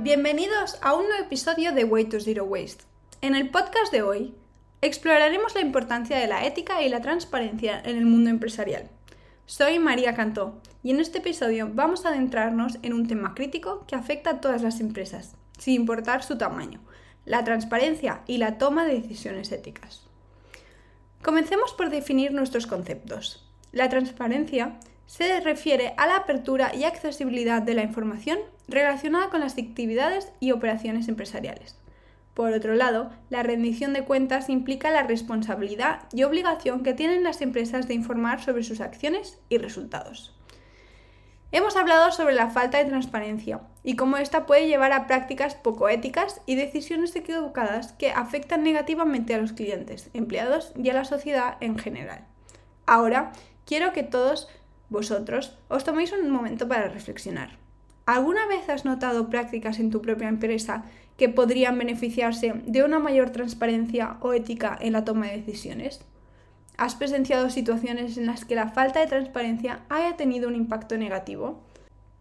Bienvenidos a un nuevo episodio de Way to Zero Waste. En el podcast de hoy exploraremos la importancia de la ética y la transparencia en el mundo empresarial. Soy María Cantó y en este episodio vamos a adentrarnos en un tema crítico que afecta a todas las empresas, sin importar su tamaño, la transparencia y la toma de decisiones éticas. Comencemos por definir nuestros conceptos. La transparencia se refiere a la apertura y accesibilidad de la información relacionada con las actividades y operaciones empresariales. Por otro lado, la rendición de cuentas implica la responsabilidad y obligación que tienen las empresas de informar sobre sus acciones y resultados. Hemos hablado sobre la falta de transparencia y cómo esta puede llevar a prácticas poco éticas y decisiones equivocadas que afectan negativamente a los clientes, empleados y a la sociedad en general. Ahora, quiero que todos vosotros os toméis un momento para reflexionar. ¿Alguna vez has notado prácticas en tu propia empresa que podrían beneficiarse de una mayor transparencia o ética en la toma de decisiones? ¿Has presenciado situaciones en las que la falta de transparencia haya tenido un impacto negativo?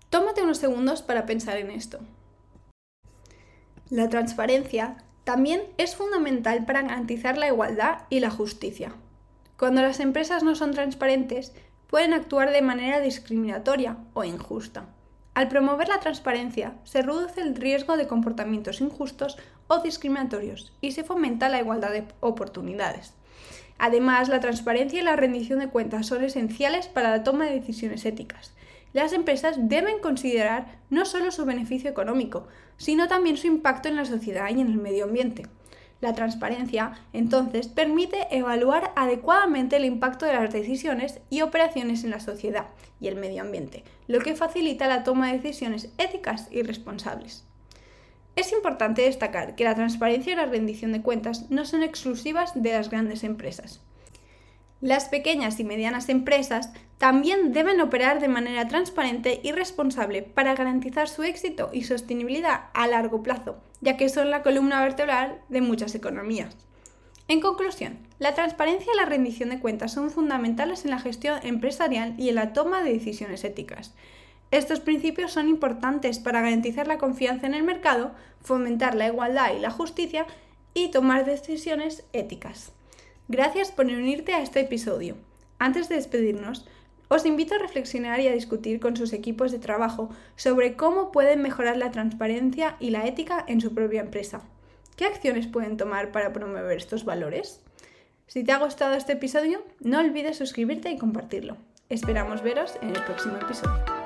Tómate unos segundos para pensar en esto. La transparencia también es fundamental para garantizar la igualdad y la justicia. Cuando las empresas no son transparentes, pueden actuar de manera discriminatoria o injusta. Al promover la transparencia, se reduce el riesgo de comportamientos injustos o discriminatorios y se fomenta la igualdad de oportunidades. Además, la transparencia y la rendición de cuentas son esenciales para la toma de decisiones éticas. Las empresas deben considerar no solo su beneficio económico, sino también su impacto en la sociedad y en el medio ambiente. La transparencia, entonces, permite evaluar adecuadamente el impacto de las decisiones y operaciones en la sociedad y el medio ambiente, lo que facilita la toma de decisiones éticas y responsables. Es importante destacar que la transparencia y la rendición de cuentas no son exclusivas de las grandes empresas. Las pequeñas y medianas empresas también deben operar de manera transparente y responsable para garantizar su éxito y sostenibilidad a largo plazo, ya que son la columna vertebral de muchas economías. En conclusión, la transparencia y la rendición de cuentas son fundamentales en la gestión empresarial y en la toma de decisiones éticas. Estos principios son importantes para garantizar la confianza en el mercado, fomentar la igualdad y la justicia y tomar decisiones éticas. Gracias por unirte a este episodio. Antes de despedirnos, os invito a reflexionar y a discutir con sus equipos de trabajo sobre cómo pueden mejorar la transparencia y la ética en su propia empresa. ¿Qué acciones pueden tomar para promover estos valores? Si te ha gustado este episodio, no olvides suscribirte y compartirlo. Esperamos veros en el próximo episodio.